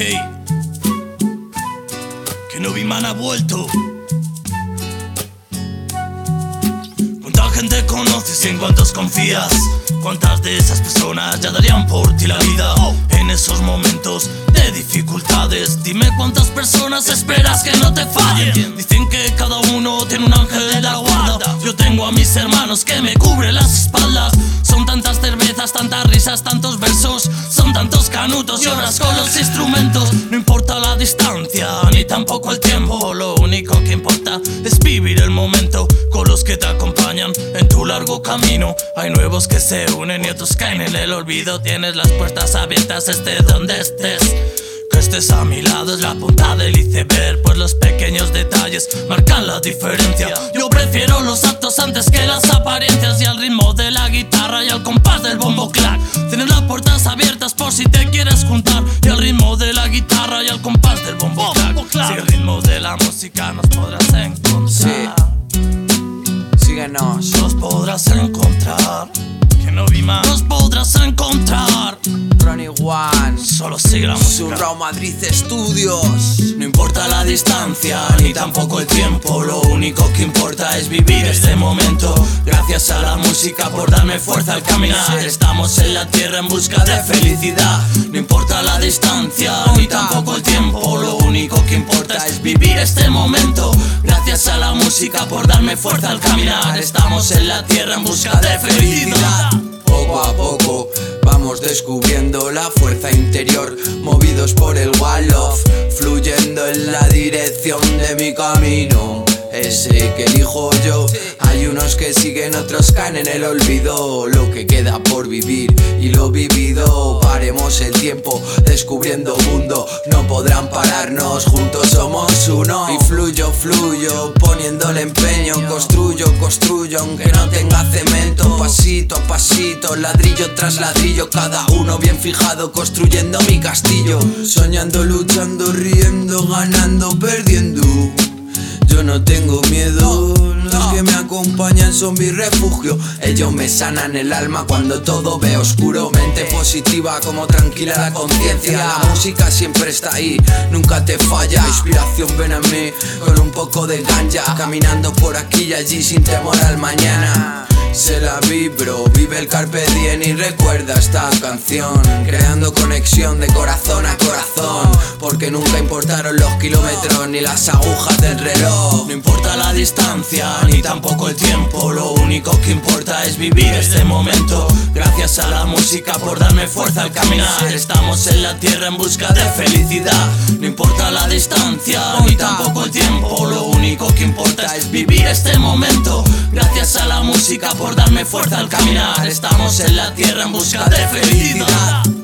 Que no vi man ha vuelto. ¿Cuánta gente conoces y en cuántos confías? ¿Cuántas de esas personas ya darían por ti la vida? En esos momentos de dificultades, dime cuántas personas esperas que no te fallen. Dicen que cada uno tiene un ángel de la guarda. Yo tengo a mis hermanos que me cubren las espaldas. Son tantas cervezas, tantas risas, tantos versos. Son tantos canutos y horas con los instrumentos. No importa la distancia ni tampoco el tiempo. Lo único que importa es vivir el momento los que te acompañan en tu largo camino. Hay nuevos que se unen y otros caen en el olvido. Tienes las puertas abiertas, esté donde estés. Que estés a mi lado es la punta del iceberg, pues los pequeños detalles marcan la diferencia. Yo prefiero los actos antes que las apariencias y al ritmo de la guitarra y al compás del bombo clack. Tienes las puertas abiertas por si te quieres juntar y al ritmo de la guitarra y al compás del bombo clack. Si el ritmo de la música nos podrás encontrar. Sí. Nos podrás encontrar. Que no vi más. Nos podrás encontrar. One. Solo sigue la música. Madrid Studios. No importa la distancia ni tampoco el tiempo, lo único que importa es vivir este momento. Gracias a la música por darme fuerza al caminar. Estamos en la tierra en busca de felicidad. No importa la distancia ni tampoco el tiempo, lo único que importa es vivir este momento. Gracias a la música por darme fuerza al caminar. Estamos en la tierra en busca de felicidad. Poco a poco descubriendo la fuerza interior, movidos por el Wall of, fluyendo en la dirección de mi camino. Ese que elijo yo, hay unos que siguen, otros caen en el olvido. Lo que queda por vivir y lo vivido, el tiempo, descubriendo mundo. No podrán pararnos, juntos somos uno. Y fluyo, fluyo, poniéndole empeño, construyo, construyo, aunque no tenga cemento. Pasito a pasito, ladrillo tras ladrillo, cada uno bien fijado, construyendo mi castillo. Soñando, luchando, riendo, ganando, perdiendo. Yo no tengo miedo, son mi refugio. Ellos me sanan el alma cuando todo ve oscuro. Mente positiva, como tranquila la conciencia. La música siempre está ahí, nunca te falla. Inspiración ven a mí con un poco de ganja. Caminando por aquí y allí sin temor al mañana. Se la vibro, vive el carpe diem y recuerda esta canción Creando conexión de corazón a corazón Porque nunca importaron los kilómetros ni las agujas del reloj No importa la distancia ni tampoco el tiempo, lo único que importa es vivir este momento. Gracias a la música por darme fuerza al caminar. Estamos en la tierra en busca de felicidad. No importa la distancia ni tampoco el tiempo, lo vivir este momento. Gracias a la música por darme fuerza al caminar. Estamos en la tierra en busca de felicidad.